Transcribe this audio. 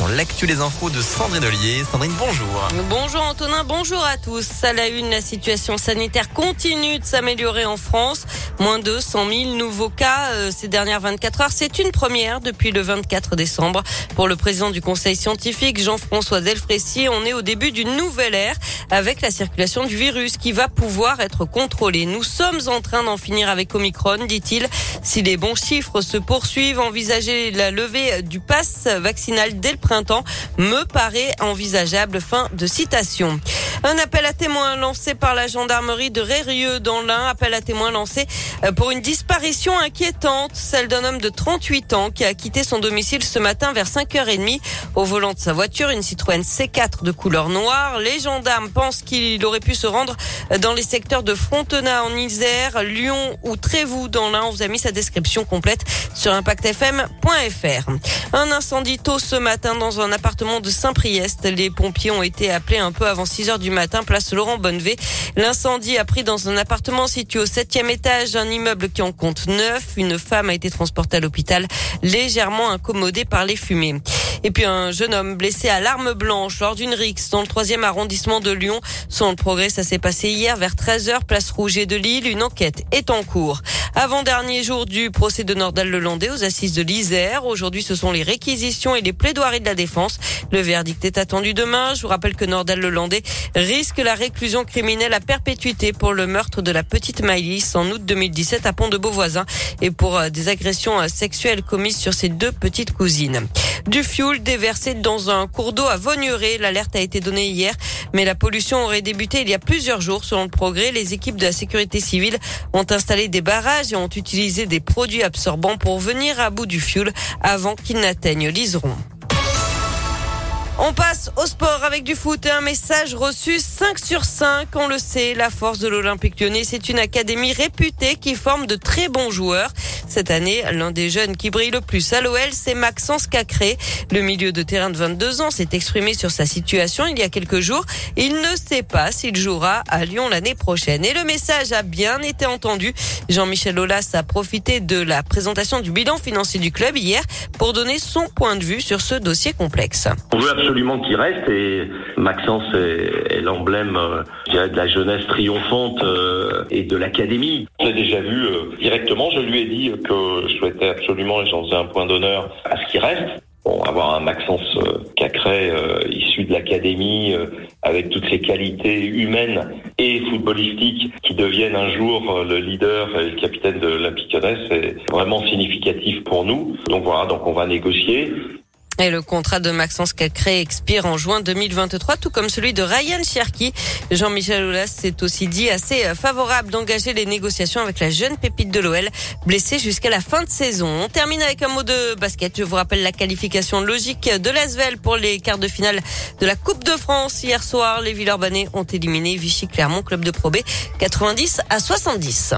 sur l'actu des infos de Sandrine Ollier. Sandrine, bonjour. Bonjour Antonin, bonjour à tous. À la une, la situation sanitaire continue de s'améliorer en France. Moins de 100 000 nouveaux cas euh, ces dernières 24 heures. C'est une première depuis le 24 décembre. Pour le président du conseil scientifique, Jean-François Delfrécy, on est au début d'une nouvelle ère avec la circulation du virus qui va pouvoir être contrôlée. Nous sommes en train d'en finir avec Omicron, dit-il. Si les bons chiffres se poursuivent, envisager la levée du pass vaccinal dès le printemps me paraît envisageable. Fin de citation. Un appel à témoins lancé par la gendarmerie de Rérieux dans l'Ain. Appel à témoins lancé euh, pour une disparition inquiétante, celle d'un homme de 38 ans qui a quitté son domicile ce matin vers 5h30 au volant de sa voiture, une Citroën C4 de couleur noire. Les gendarmes pensent qu'il aurait pu se rendre dans les secteurs de Frontenat en Isère, Lyon ou Trévoux dans l'Ain. On vous a mis sa description complète sur impactfm.fr. Un incendie tôt ce matin dans un appartement de Saint-Priest. Les pompiers ont été appelés un peu avant 6 heures matin, place Laurent Bonnevé. L'incendie a pris dans un appartement situé au septième étage d'un immeuble qui en compte neuf. Une femme a été transportée à l'hôpital, légèrement incommodée par les fumées. Et puis un jeune homme blessé à l'arme blanche lors d'une rixe dans le troisième arrondissement de Lyon. Sans le progrès, ça s'est passé hier vers 13h, place Rouget de Lille. Une enquête est en cours. Avant-dernier jour du procès de Nordal-Lelandais aux assises de l'Isère. Aujourd'hui, ce sont les réquisitions et les plaidoiries de la défense. Le verdict est attendu demain. Je vous rappelle que Nordal-Lelandais risque la réclusion criminelle à perpétuité pour le meurtre de la petite Maïlis en août 2017 à Pont-de-Beauvoisin et pour euh, des agressions euh, sexuelles commises sur ses deux petites cousines. Du fioul déversé dans un cours d'eau à Vaugneray. L'alerte a été donnée hier, mais la pollution aurait débuté il y a plusieurs jours. Selon le progrès, les équipes de la sécurité civile ont installé des barrages et ont utilisé des produits absorbants pour venir à bout du fioul avant qu'il n'atteigne l'Iseron. On passe au sport avec du foot et un message reçu 5 sur 5. On le sait, la force de l'Olympique lyonnais, c'est une académie réputée qui forme de très bons joueurs. Cette année, l'un des jeunes qui brille le plus à l'OL, c'est Maxence Cacré. Le milieu de terrain de 22 ans s'est exprimé sur sa situation il y a quelques jours. Il ne sait pas s'il jouera à Lyon l'année prochaine. Et le message a bien été entendu. Jean-Michel Aulas a profité de la présentation du bilan financier du club hier pour donner son point de vue sur ce dossier complexe. On veut absolument qu'il reste et Maxence est, l'emblème euh, de la jeunesse triomphante euh, et de l'académie. Je l'ai déjà vu euh, directement, je lui ai dit que je souhaitais absolument, et j'en faisais un point d'honneur, à ce qu'il reste. Bon, avoir un Maxence euh, Cacré euh, issu de l'académie, euh, avec toutes ses qualités humaines et footballistiques, qui deviennent un jour le leader et le capitaine de l'Olympique c'est vraiment significatif pour nous. Donc voilà, donc on va négocier. Et le contrat de Maxence Cacré expire en juin 2023, tout comme celui de Ryan Cherki. Jean-Michel Aulas s'est aussi dit assez favorable d'engager les négociations avec la jeune pépite de l'OL, blessée jusqu'à la fin de saison. On termine avec un mot de basket. Je vous rappelle la qualification logique de l'Asvel pour les quarts de finale de la Coupe de France. Hier soir, les Villeurbanais ont éliminé Vichy Clermont, club de Pro B, 90 à 70.